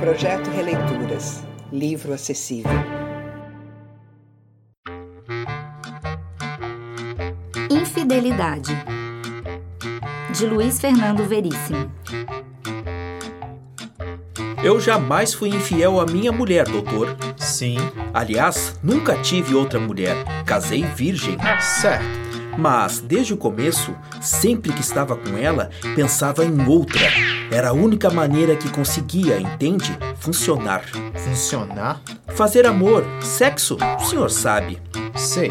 Projeto Releituras. Livro acessível. Infidelidade. De Luiz Fernando Veríssimo. Eu jamais fui infiel à minha mulher, doutor. Sim. Aliás, nunca tive outra mulher. Casei virgem. Certo. Mas, desde o começo, sempre que estava com ela, pensava em outra. Era a única maneira que conseguia, entende? Funcionar. Funcionar? Fazer amor, sexo, o senhor sabe. Sei.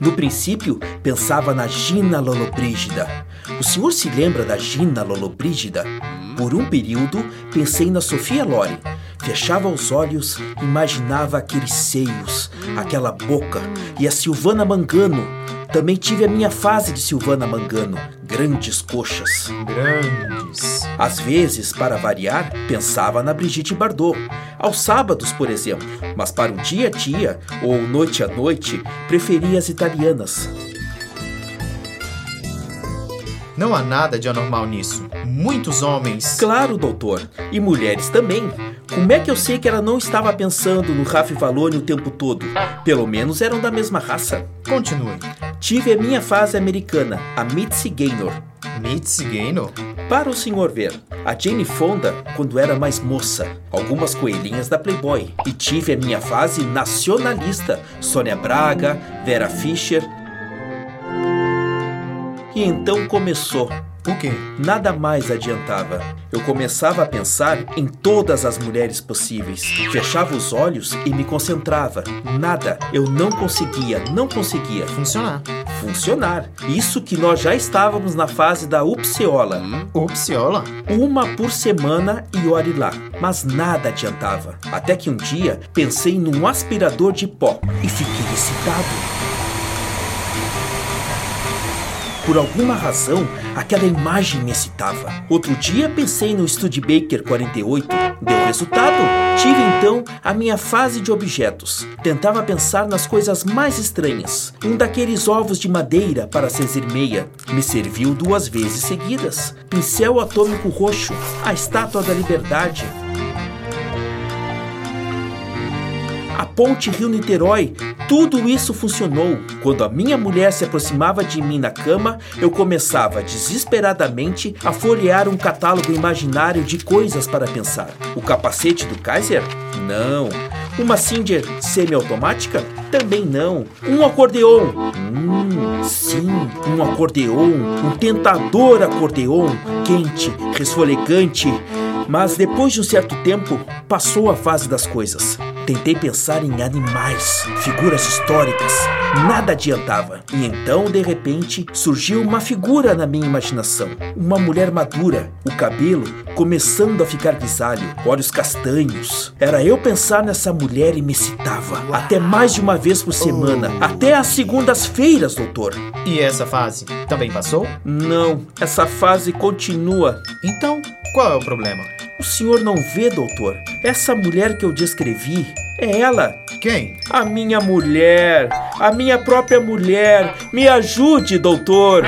No princípio, pensava na Gina Lollobrigida. O senhor se lembra da Gina Lollobrigida? Por um período, pensei na Sofia Loren. Fechava os olhos, imaginava aqueles seios, aquela boca e a Silvana Mangano. Também tive a minha fase de Silvana Mangano, grandes coxas. Grandes. Às vezes, para variar, pensava na Brigitte Bardot. Aos sábados, por exemplo, mas para o dia a dia ou noite a noite, preferia as italianas. Não há nada de anormal nisso. Muitos homens. Claro, doutor, e mulheres também. Como é que eu sei que ela não estava pensando no Raf Valone o tempo todo? Pelo menos eram da mesma raça. Continue. Tive a minha fase americana, a Mitzi Gaynor. Mitzi Gaynor? Para o senhor ver, a Jane Fonda quando era mais moça, algumas coelhinhas da Playboy. E tive a minha fase nacionalista, Sônia Braga, Vera Fischer. E então começou. O quê? Nada mais adiantava. Eu começava a pensar em todas as mulheres possíveis. Fechava os olhos e me concentrava. Nada. Eu não conseguia, não conseguia. Funcionar. Funcionar. Isso que nós já estávamos na fase da upseola. Upsiola? Uma por semana e olhe lá. Mas nada adiantava. Até que um dia pensei num aspirador de pó e fiquei excitado. Por alguma razão, aquela imagem me excitava. Outro dia pensei no Studebaker 48. Deu resultado. Tive então a minha fase de objetos. Tentava pensar nas coisas mais estranhas. Um daqueles ovos de madeira para fazer meia me serviu duas vezes seguidas. Pincel atômico roxo, a estátua da liberdade. A ponte Rio-Niterói, tudo isso funcionou. Quando a minha mulher se aproximava de mim na cama, eu começava desesperadamente a folhear um catálogo imaginário de coisas para pensar. O capacete do Kaiser? Não. Uma Singer semiautomática? Também não. Um acordeon? Hum, sim, um acordeon. Um tentador acordeon, quente, resfolegante. Mas depois de um certo tempo, passou a fase das coisas. Tentei pensar em animais, figuras históricas. Nada adiantava. E então, de repente, surgiu uma figura na minha imaginação. Uma mulher madura, o cabelo começando a ficar grisalho, olhos castanhos. Era eu pensar nessa mulher e me excitava. Até mais de uma vez por semana. Até às segundas-feiras, doutor. E essa fase também passou? Não, essa fase continua. Então, qual é o problema? O senhor não vê, doutor? Essa mulher que eu descrevi é ela. Quem? A minha mulher. A minha própria mulher. Me ajude, doutor.